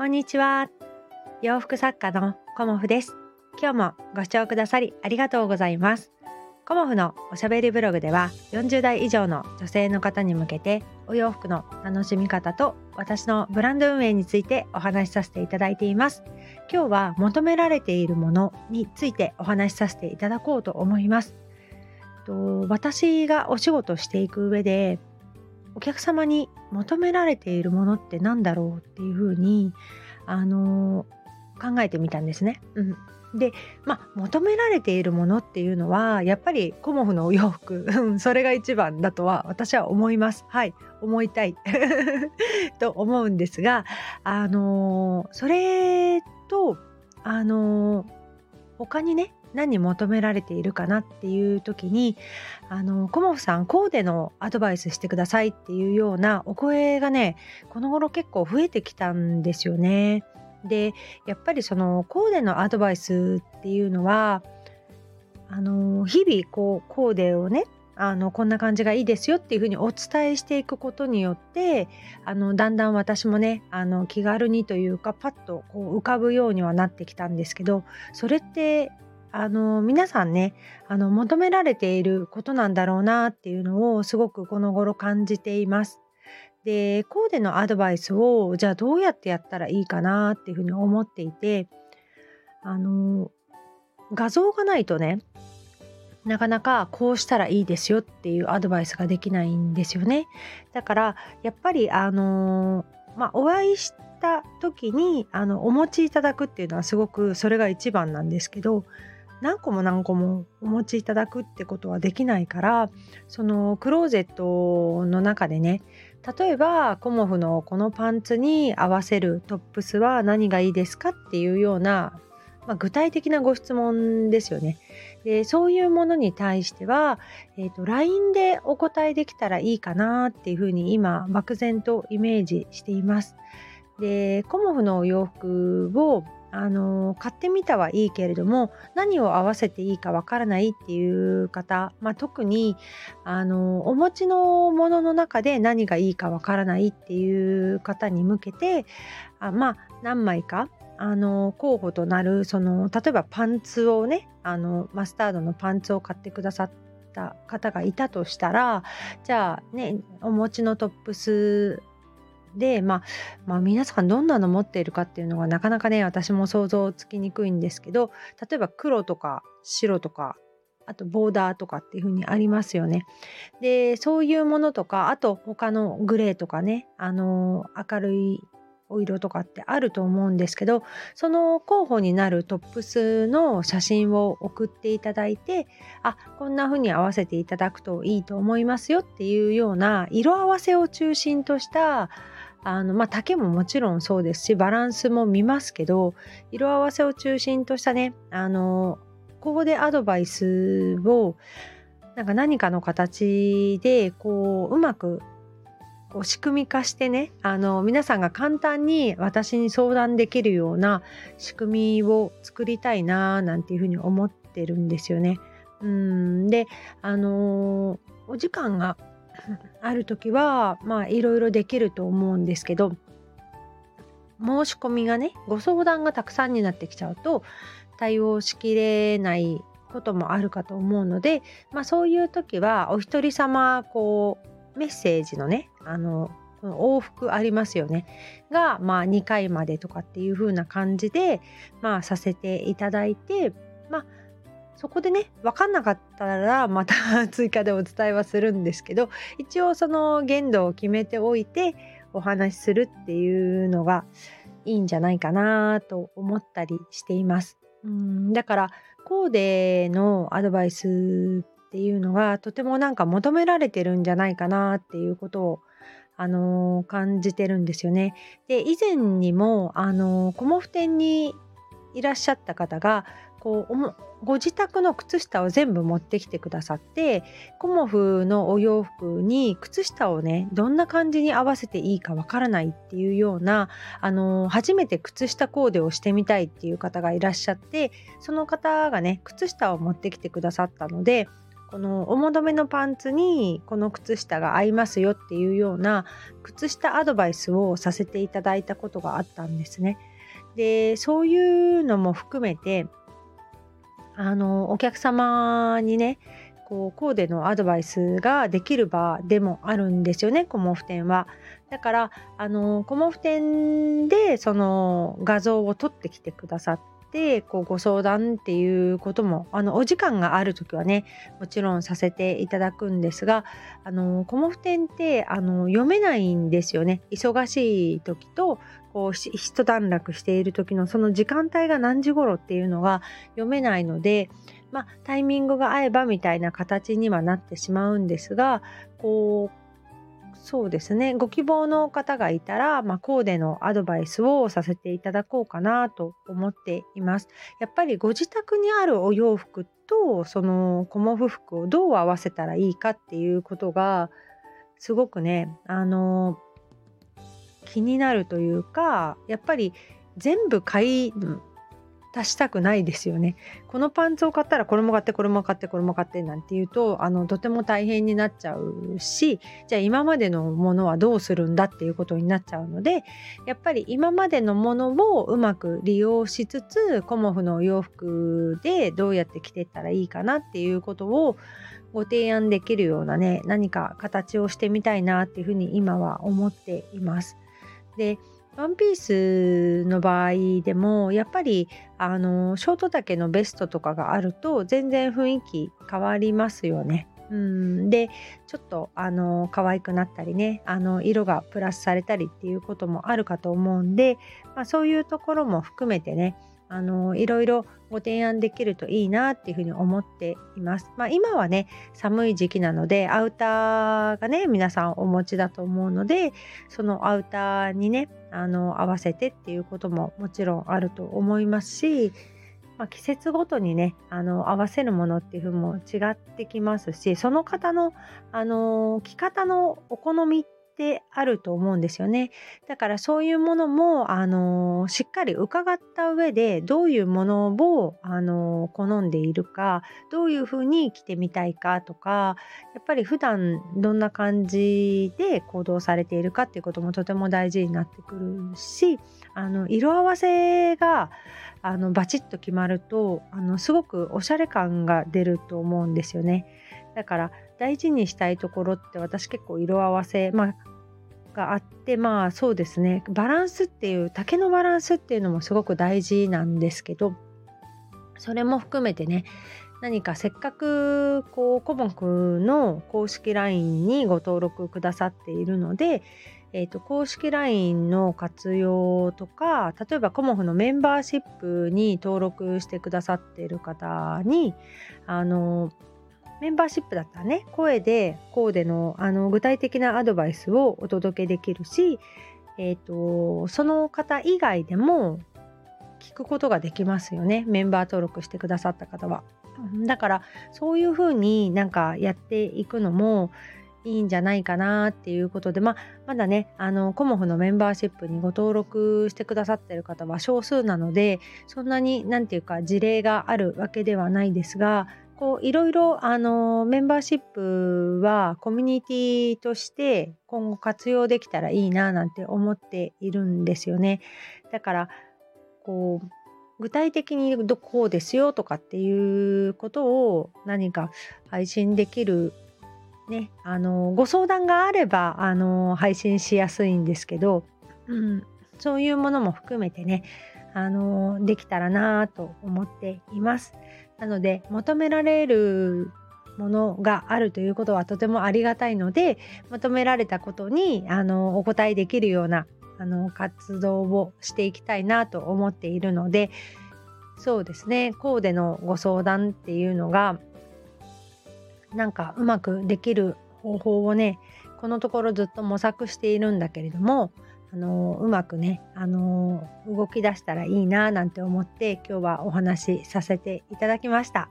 こんにちは。洋服作家のコモフです。今日もご視聴くださりありがとうございます。コモフのおしゃべりブログでは40代以上の女性の方に向けてお洋服の楽しみ方と私のブランド運営についてお話しさせていただいています。今日は求められているものについてお話しさせていただこうと思います。と私がお仕事していく上でお客様に求められているものって何だろうっていうふうにあの考えてみたんですね。うん、で、まあ、求められているものっていうのはやっぱりコモフのお洋服。それが一番だとは私は思います。はい。思いたい。と思うんですがあのそれとあの他にね何求められているかなっていう時にあのコモフさんコーデのアドバイスしてくださいっていうようなお声がねこの頃結構増えてきたんですよね。でやっぱりそのコーデのアドバイスっていうのはあの日々こうコーデをねあのこんな感じがいいですよっていうふうにお伝えしていくことによってあのだんだん私もねあの気軽にというかパッとこう浮かぶようにはなってきたんですけどそれってあの皆さんねあの求められていることなんだろうなっていうのをすごくこの頃感じています。でコーデのアドバイスをじゃあどうやってやったらいいかなっていうふうに思っていてあの画像がないとねなかなかこうしたらいいですよっていうアドバイスができないんですよね。だからやっぱりあのまあお会いした時にあのお持ちいただくっていうのはすごくそれが一番なんですけど何個も何個もお持ちいただくってことはできないからそのクローゼットの中でね例えばコモフのこのパンツに合わせるトップスは何がいいですかっていうような、まあ、具体的なご質問ですよね。でそういうものに対しては、えーと、LINE でお答えできたらいいかなっていうふうに今漠然とイメージしています。でコモフの洋服をあの買ってみたはいいけれども何を合わせていいかわからないっていう方、まあ、特にあのお持ちのものの中で何がいいかわからないっていう方に向けてあまあ何枚かあの候補となるその例えばパンツをねあのマスタードのパンツを買ってくださった方がいたとしたらじゃあねお持ちのトップスで、まあ、まあ皆さんどんなの持っているかっていうのがなかなかね私も想像つきにくいんですけど例えば黒とか白とかあとボーダーとかっていう風にありますよね。でそういうものとかあと他のグレーとかねあの明るいお色とかってあると思うんですけどその候補になるトップスの写真を送っていただいてあこんな風に合わせていただくといいと思いますよっていうような色合わせを中心としたあのまあ、丈ももちろんそうですしバランスも見ますけど色合わせを中心としたねあのここでアドバイスをなんか何かの形でこううまくこう仕組み化してねあの皆さんが簡単に私に相談できるような仕組みを作りたいななんていうふうに思ってるんですよね。うんであのお時間がある時はまあいろいろできると思うんですけど申し込みがねご相談がたくさんになってきちゃうと対応しきれないこともあるかと思うので、まあ、そういう時はお一人様こうメッセージのねあの往復ありますよね。が、まあ、2回までとかっていう風な感じで、まあ、させていただいて、まあ、そこでね分かんなかったらまた 追加でお伝えはするんですけど一応その限度を決めておいてお話しするっていうのがいいんじゃないかなと思ったりしています。うんだからコーデのアドバイスっていうのがとてもなんか求められてるんじゃないかなっていうことをあの、感じてるんですよね。で以前にもあのー、コモフ店にいらっしゃった方がこうご自宅の靴下を全部持ってきてくださってコモフのお洋服に靴下をねどんな感じに合わせていいかわからないっていうようなあの初めて靴下コーデをしてみたいっていう方がいらっしゃってその方がね靴下を持ってきてくださったのでこの重止めのパンツにこの靴下が合いますよっていうような靴下アドバイスをさせていただいたことがあったんですね。でそういうのも含めてあのお客様にねこうコーデのアドバイスができる場でもあるんですよねコモフ展は。だからあのコモフ展でその画像を撮ってきてくださってこうご相談っていうこともあのお時間がある時はねもちろんさせていただくんですがあのコモフ展ってあの読めないんですよね忙しい時とこう一段落している時のその時間帯が何時頃っていうのが読めないので、まあ、タイミングが合えばみたいな形にはなってしまうんですがこうそうですねご希望の方がいたら、まあ、コーデのアドバイスをさせていただこうかなと思っています。やっぱりご自宅にあるお洋服とそのコモフ服をどう合わせたらいいかっていうことがすごくねあの気になるというかやっぱり全部買い足したくないですよね。このパンツを買ったらこれも買ってこれも買ってこれも買ってなんて言うとあのとても大変になっちゃうしじゃあ今までのものはどうするんだっていうことになっちゃうのでやっぱり今までのものをうまく利用しつつコモフのお洋服でどうやって着ていったらいいかなっていうことをご提案できるようなね何か形をしてみたいなっていうふうに今は思っています。でワンピースの場合でもやっぱりあのショート丈のベストとかがあると全然雰囲気変わりますよね。うんでちょっとあの可愛くなったりねあの色がプラスされたりっていうこともあるかと思うんで、まあ、そういうところも含めてねあのいろいろご提案できるといいなっていうふうに思っています。まあ、今はね寒い時期なのでアウターがね皆さんお持ちだと思うのでそのアウターにねあの合わせてっていうことももちろんあると思いますし、まあ、季節ごとにねあの合わせるものっていうふうも違ってきますしその方のあの着方のお好みってあると思うんですよね。だからそういうものも、あのしっかり伺った上でどういうものを、あの好んでいるかどういうふうに着てみたいかとかやっぱり普段どんな感じで行動されているかっていうこともとても大事になってくるしあの色合わせがあのバチッと決まるとあのすごくおしゃれ感が出ると思うんですよね。だから大事にしたいところって私結構色合わせ、まあ、があってまあそうですね。バランスっていう竹のバランスっていうのもすごく大事なんですけどそれも含めてね何かせっかくこうコモフの公式 LINE にご登録くださっているので、えーと、公式 LINE の活用とか例えばコモフのメンバーシップに登録してくださっている方にあのメンバーシップだったらね声でコーデのあの具体的なアドバイスをお届けできるし、えーと、その方以外でも聞くことができますよねメンバー登録してくださった方は。だからそういうふうになんかやっていくのもいいんじゃないかなっていうことで、まあ、まだねあのコモフのメンバーシップにご登録してくださってる方は少数なのでそんなに何て言うか事例があるわけではないですがこういろいろあのメンバーシップはコミュニティとして今後活用できたらいいななんて思っているんですよね。だからこう具体的にどこですよとかっていうことを何か配信できるねあのご相談があればあの配信しやすいんですけど、うん、そういうものも含めてねあのできたらなと思っています。なので求められるものがあるということはとてもありがたいので求められたことにあのお答えできるようなあの活動をしていきたいなと思っているのでそうですねコーデのご相談っていうのがなんかうまくできる方法をねここのところずっと模索しているんだけれどもあのうまくね、あの動き出したらいいななんて思って今日はお話しさせていただきました。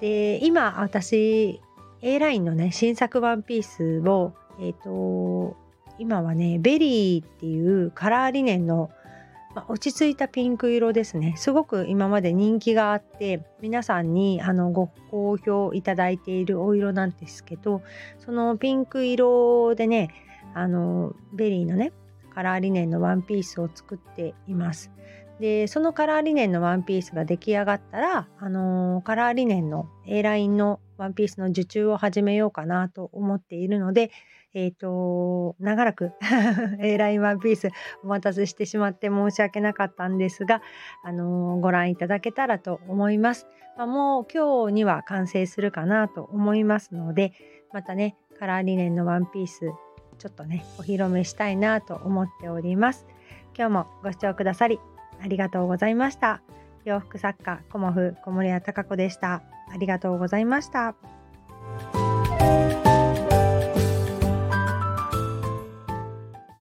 で今私 A ラインのね新作ワンピースをえっ、ー、と今はねベリーっていうカラーリネンのま、落ち着いたピンク色ですねすごく今まで人気があって皆さんにあのご好評いただいているお色なんですけどそのピンク色でねあのベリーのねカラーリネンのワンピースを作っています。でそのカラーリネンのワンピースが出来上がったら、あのー、カラーリネンの A ラインのワンピースの受注を始めようかなと思っているので、えっ、ー、と、長らく A ラインワンピースお待たせしてしまって申し訳なかったんですが、あのー、ご覧いただけたらと思います。まあ、もう今日には完成するかなと思いますので、またね、カラーリネンのワンピース、ちょっとね、お披露目したいなと思っております。今日もご視聴くださりありがとうございました。洋服作家、コモフ小森屋隆子でした。ありがとうございました。